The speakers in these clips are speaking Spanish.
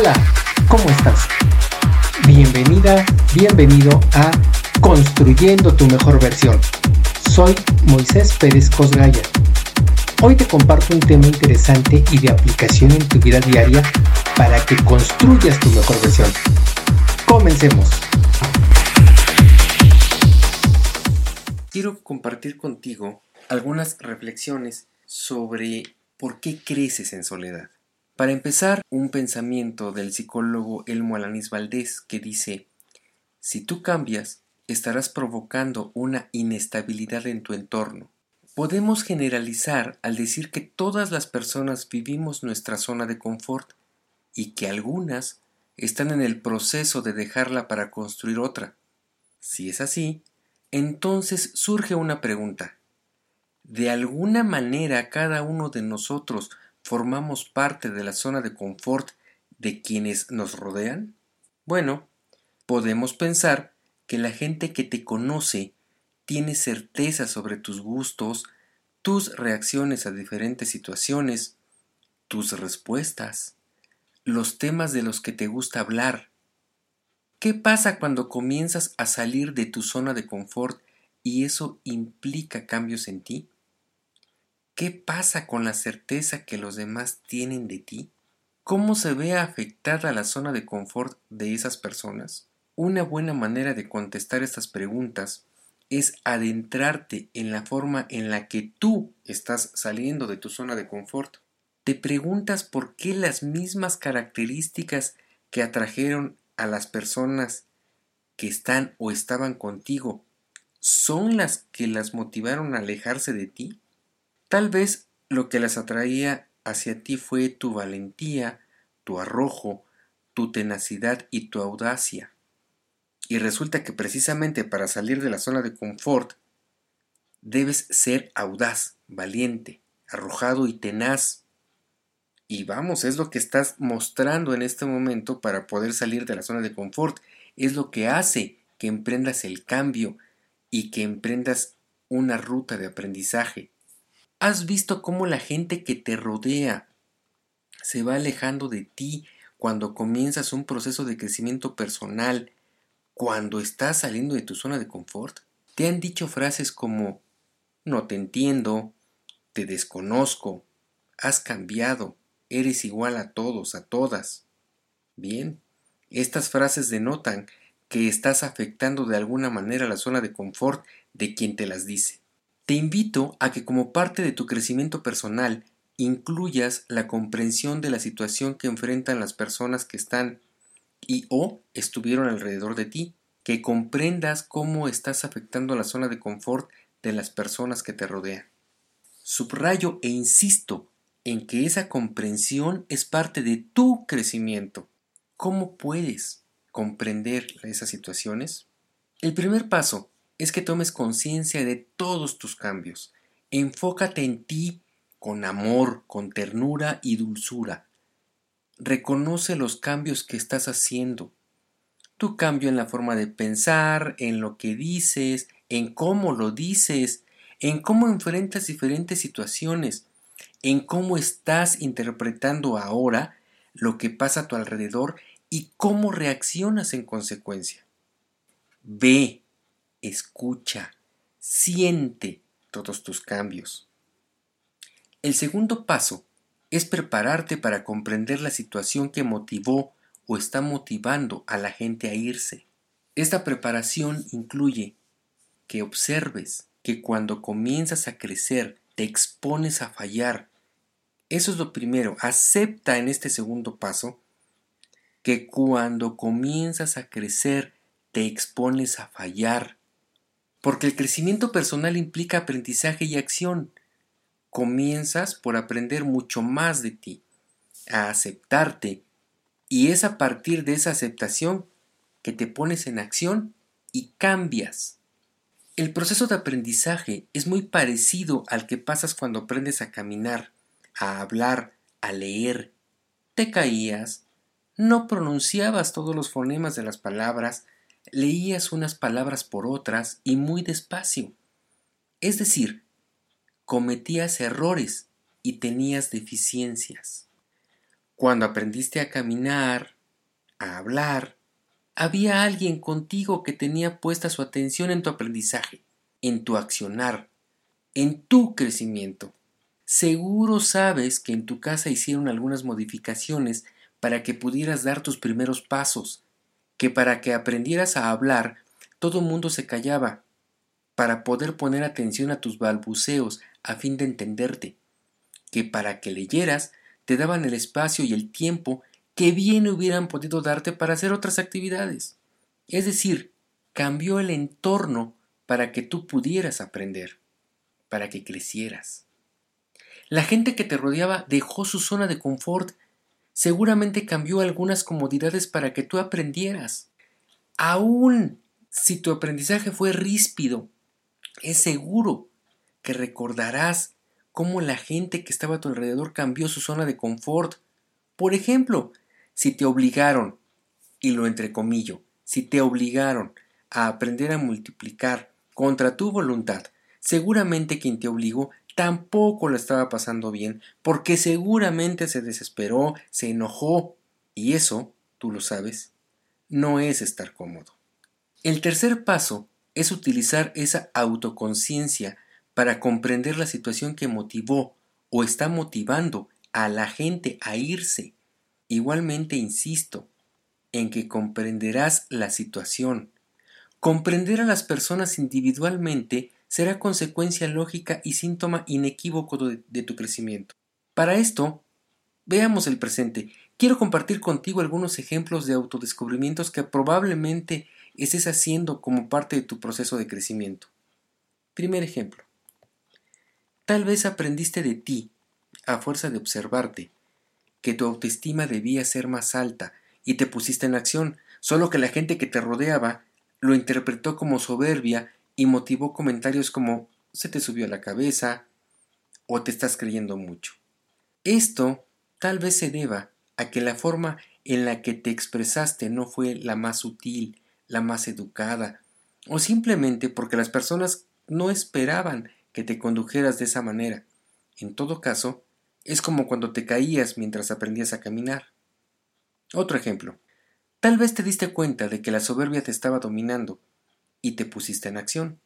Hola, ¿cómo estás? Bienvenida, bienvenido a Construyendo tu mejor versión. Soy Moisés Pérez Cosgaya. Hoy te comparto un tema interesante y de aplicación en tu vida diaria para que construyas tu mejor versión. Comencemos. Quiero compartir contigo algunas reflexiones sobre por qué creces en soledad. Para empezar, un pensamiento del psicólogo Elmo Alanis Valdés que dice, si tú cambias, estarás provocando una inestabilidad en tu entorno. Podemos generalizar al decir que todas las personas vivimos nuestra zona de confort y que algunas están en el proceso de dejarla para construir otra. Si es así, entonces surge una pregunta. ¿De alguna manera cada uno de nosotros formamos parte de la zona de confort de quienes nos rodean? Bueno, podemos pensar que la gente que te conoce tiene certeza sobre tus gustos, tus reacciones a diferentes situaciones, tus respuestas, los temas de los que te gusta hablar. ¿Qué pasa cuando comienzas a salir de tu zona de confort y eso implica cambios en ti? ¿Qué pasa con la certeza que los demás tienen de ti? ¿Cómo se ve afectada la zona de confort de esas personas? Una buena manera de contestar estas preguntas es adentrarte en la forma en la que tú estás saliendo de tu zona de confort. Te preguntas por qué las mismas características que atrajeron a las personas que están o estaban contigo son las que las motivaron a alejarse de ti. Tal vez lo que las atraía hacia ti fue tu valentía, tu arrojo, tu tenacidad y tu audacia. Y resulta que precisamente para salir de la zona de confort debes ser audaz, valiente, arrojado y tenaz. Y vamos, es lo que estás mostrando en este momento para poder salir de la zona de confort. Es lo que hace que emprendas el cambio y que emprendas una ruta de aprendizaje. ¿Has visto cómo la gente que te rodea se va alejando de ti cuando comienzas un proceso de crecimiento personal, cuando estás saliendo de tu zona de confort? Te han dicho frases como no te entiendo, te desconozco, has cambiado, eres igual a todos, a todas. Bien, estas frases denotan que estás afectando de alguna manera la zona de confort de quien te las dice. Te invito a que como parte de tu crecimiento personal incluyas la comprensión de la situación que enfrentan las personas que están y o estuvieron alrededor de ti, que comprendas cómo estás afectando la zona de confort de las personas que te rodean. Subrayo e insisto en que esa comprensión es parte de tu crecimiento. ¿Cómo puedes comprender esas situaciones? El primer paso es que tomes conciencia de todos tus cambios. Enfócate en ti con amor, con ternura y dulzura. Reconoce los cambios que estás haciendo. Tu cambio en la forma de pensar, en lo que dices, en cómo lo dices, en cómo enfrentas diferentes situaciones, en cómo estás interpretando ahora lo que pasa a tu alrededor y cómo reaccionas en consecuencia. Ve escucha, siente todos tus cambios. El segundo paso es prepararte para comprender la situación que motivó o está motivando a la gente a irse. Esta preparación incluye que observes que cuando comienzas a crecer te expones a fallar. Eso es lo primero. Acepta en este segundo paso que cuando comienzas a crecer te expones a fallar. Porque el crecimiento personal implica aprendizaje y acción. Comienzas por aprender mucho más de ti, a aceptarte, y es a partir de esa aceptación que te pones en acción y cambias. El proceso de aprendizaje es muy parecido al que pasas cuando aprendes a caminar, a hablar, a leer. Te caías, no pronunciabas todos los fonemas de las palabras, leías unas palabras por otras y muy despacio. Es decir, cometías errores y tenías deficiencias. Cuando aprendiste a caminar, a hablar, había alguien contigo que tenía puesta su atención en tu aprendizaje, en tu accionar, en tu crecimiento. Seguro sabes que en tu casa hicieron algunas modificaciones para que pudieras dar tus primeros pasos, que para que aprendieras a hablar todo mundo se callaba, para poder poner atención a tus balbuceos a fin de entenderte, que para que leyeras te daban el espacio y el tiempo que bien hubieran podido darte para hacer otras actividades. Es decir, cambió el entorno para que tú pudieras aprender, para que crecieras. La gente que te rodeaba dejó su zona de confort. Seguramente cambió algunas comodidades para que tú aprendieras. Aún si tu aprendizaje fue ríspido, es seguro que recordarás cómo la gente que estaba a tu alrededor cambió su zona de confort. Por ejemplo, si te obligaron, y lo entrecomillo, si te obligaron a aprender a multiplicar contra tu voluntad, seguramente quien te obligó tampoco lo estaba pasando bien, porque seguramente se desesperó, se enojó, y eso, tú lo sabes, no es estar cómodo. El tercer paso es utilizar esa autoconciencia para comprender la situación que motivó o está motivando a la gente a irse. Igualmente insisto en que comprenderás la situación. Comprender a las personas individualmente será consecuencia lógica y síntoma inequívoco de, tu crecimiento. Para esto, veamos el presente. Quiero compartir contigo algunos ejemplos de autodescubrimientos que probablemente estés haciendo como parte de tu proceso de crecimiento. Primer ejemplo. Tal vez aprendiste de ti, a fuerza de observarte, que tu autoestima debía ser más alta y te pusiste en acción, solo que la gente que te rodeaba lo interpretó como soberbia y motivó comentarios como se te subió a la cabeza o te estás creyendo mucho. Esto tal vez se deba a que la forma en la que te expresaste no fue la más sutil, la más educada, o simplemente porque las personas no esperaban que te condujeras de esa manera. En todo caso, es como cuando te caías mientras aprendías a caminar. Otro ejemplo. Tal vez te diste cuenta de que la soberbia te estaba dominando y te pusiste en acción.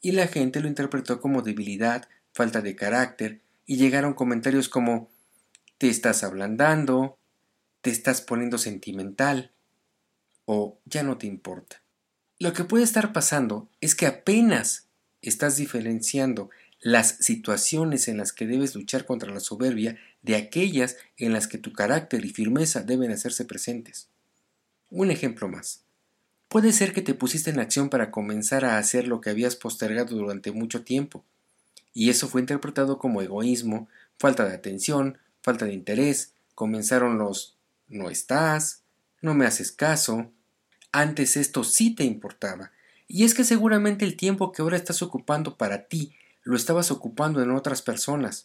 Y la gente lo interpretó como debilidad, falta de carácter, y llegaron comentarios como te estás ablandando, te estás poniendo sentimental, o ya no te importa. Lo que puede estar pasando es que apenas estás diferenciando las situaciones en las que debes luchar contra la soberbia de aquellas en las que tu carácter y firmeza deben hacerse presentes. Un ejemplo más. Puede ser que te pusiste en acción para comenzar a hacer lo que habías postergado durante mucho tiempo, y eso fue interpretado como egoísmo, falta de atención, falta de interés, comenzaron los no estás, no me haces caso. Antes esto sí te importaba, y es que seguramente el tiempo que ahora estás ocupando para ti lo estabas ocupando en otras personas,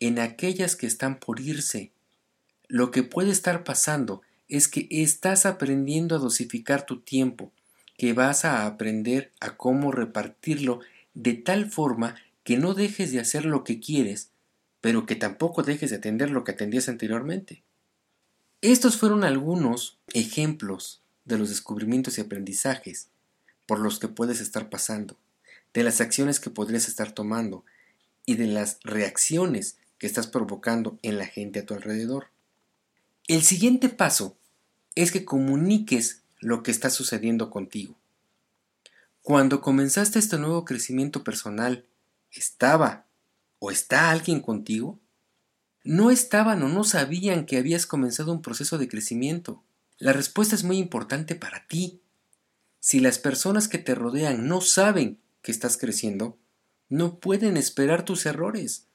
en aquellas que están por irse. Lo que puede estar pasando es que estás aprendiendo a dosificar tu tiempo, que vas a aprender a cómo repartirlo de tal forma que no dejes de hacer lo que quieres, pero que tampoco dejes de atender lo que atendías anteriormente. Estos fueron algunos ejemplos de los descubrimientos y aprendizajes por los que puedes estar pasando, de las acciones que podrías estar tomando y de las reacciones que estás provocando en la gente a tu alrededor. El siguiente paso es que comuniques lo que está sucediendo contigo. Cuando comenzaste este nuevo crecimiento personal, ¿estaba o está alguien contigo? No estaban o no sabían que habías comenzado un proceso de crecimiento. La respuesta es muy importante para ti. Si las personas que te rodean no saben que estás creciendo, no pueden esperar tus errores.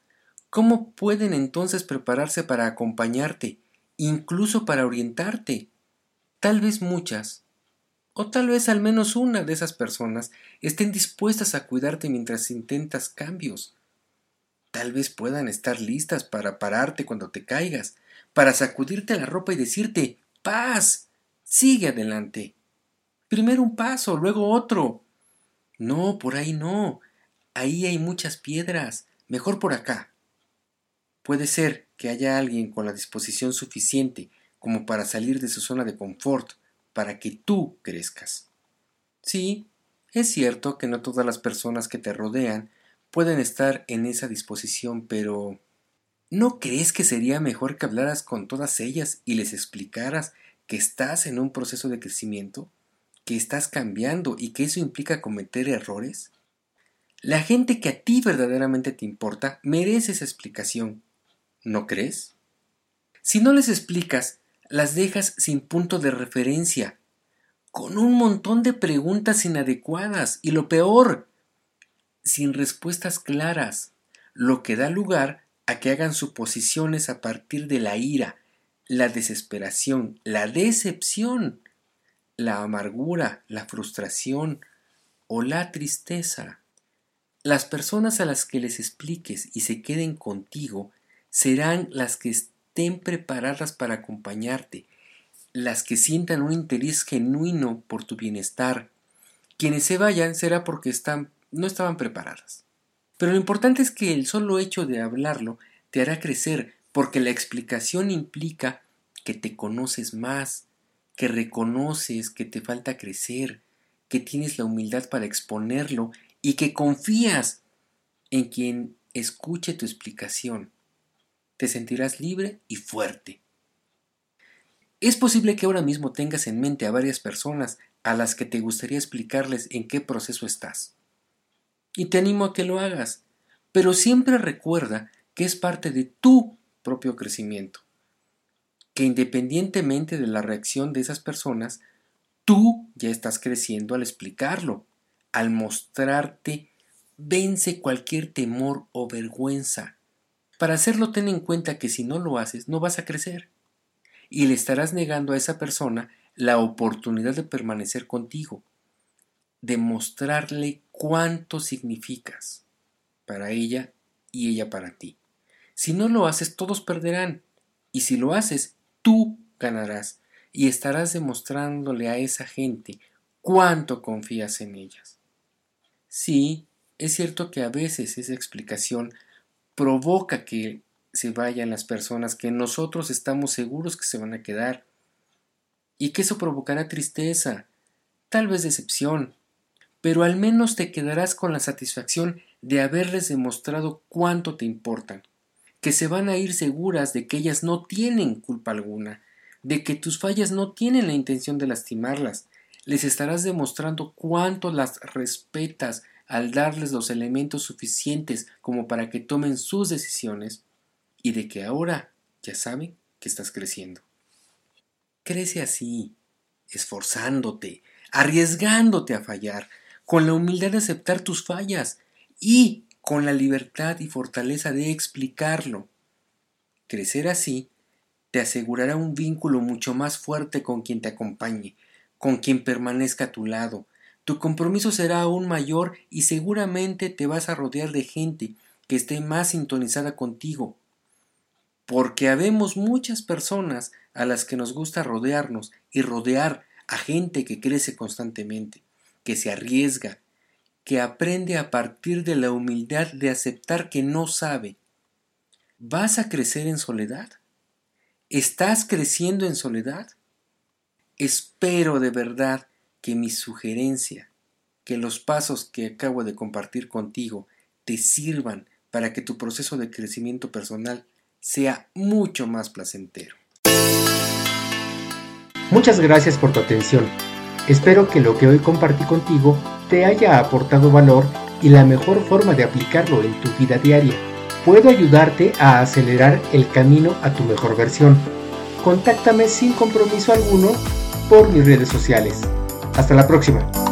¿Cómo pueden entonces prepararse para acompañarte, incluso para orientarte? Tal vez muchas, o tal vez al menos una de esas personas estén dispuestas a cuidarte mientras intentas cambios. Tal vez puedan estar listas para pararte cuando te caigas, para sacudirte la ropa y decirte paz, sigue adelante. Primero un paso, luego otro. No, por ahí no. Ahí hay muchas piedras. Mejor por acá. Puede ser que haya alguien con la disposición suficiente como para salir de su zona de confort, para que tú crezcas. Sí, es cierto que no todas las personas que te rodean pueden estar en esa disposición, pero ¿no crees que sería mejor que hablaras con todas ellas y les explicaras que estás en un proceso de crecimiento, que estás cambiando y que eso implica cometer errores? La gente que a ti verdaderamente te importa merece esa explicación, ¿no crees? Si no les explicas, las dejas sin punto de referencia, con un montón de preguntas inadecuadas y lo peor, sin respuestas claras, lo que da lugar a que hagan suposiciones a partir de la ira, la desesperación, la decepción, la amargura, la frustración o la tristeza. Las personas a las que les expliques y se queden contigo serán las que estén preparadas para acompañarte, las que sientan un interés genuino por tu bienestar. Quienes se vayan será porque están no estaban preparadas. Pero lo importante es que el solo hecho de hablarlo te hará crecer, porque la explicación implica que te conoces más, que reconoces que te falta crecer, que tienes la humildad para exponerlo y que confías en quien escuche tu explicación. Te sentirás libre y fuerte. Es posible que ahora mismo tengas en mente a varias personas a las que te gustaría explicarles en qué proceso estás y te animo a que lo hagas, pero siempre recuerda que es parte de tu propio crecimiento, que independientemente de la reacción de esas personas, tú ya estás creciendo al explicarlo, al mostrarte, vence cualquier temor o vergüenza. Para hacerlo ten en cuenta que si no lo haces no vas a crecer y le estarás negando a esa persona la oportunidad de permanecer contigo, demostrarle cuánto significas para ella y ella para ti. Si no lo haces, todos perderán. Y si lo haces, tú ganarás y estarás demostrándole a esa gente cuánto confías en ellas. Sí, es cierto que a veces esa explicación provoca que se vayan las personas que nosotros estamos seguros que se van a quedar. Y que eso provocará tristeza, tal vez decepción, pero al menos te quedarás con la satisfacción de haberles demostrado cuánto te importan, que se van a ir seguras de que ellas no tienen culpa alguna, de que tus fallas no tienen la intención de lastimarlas, les estarás demostrando cuánto las respetas al darles los elementos suficientes como para que tomen sus decisiones y de que ahora ya saben que estás creciendo. Crece así, esforzándote, arriesgándote a fallar, con la humildad de aceptar tus fallas y con la libertad y fortaleza de explicarlo. Crecer así te asegurará un vínculo mucho más fuerte con quien te acompañe, con quien permanezca a tu lado. Tu compromiso será aún mayor y seguramente te vas a rodear de gente que esté más sintonizada contigo. Porque habemos muchas personas a las que nos gusta rodearnos y rodear a gente que crece constantemente que se arriesga, que aprende a partir de la humildad de aceptar que no sabe. ¿Vas a crecer en soledad? ¿Estás creciendo en soledad? Espero de verdad que mi sugerencia, que los pasos que acabo de compartir contigo te sirvan para que tu proceso de crecimiento personal sea mucho más placentero. Muchas gracias por tu atención. Espero que lo que hoy compartí contigo te haya aportado valor y la mejor forma de aplicarlo en tu vida diaria. Puedo ayudarte a acelerar el camino a tu mejor versión. Contáctame sin compromiso alguno por mis redes sociales. Hasta la próxima.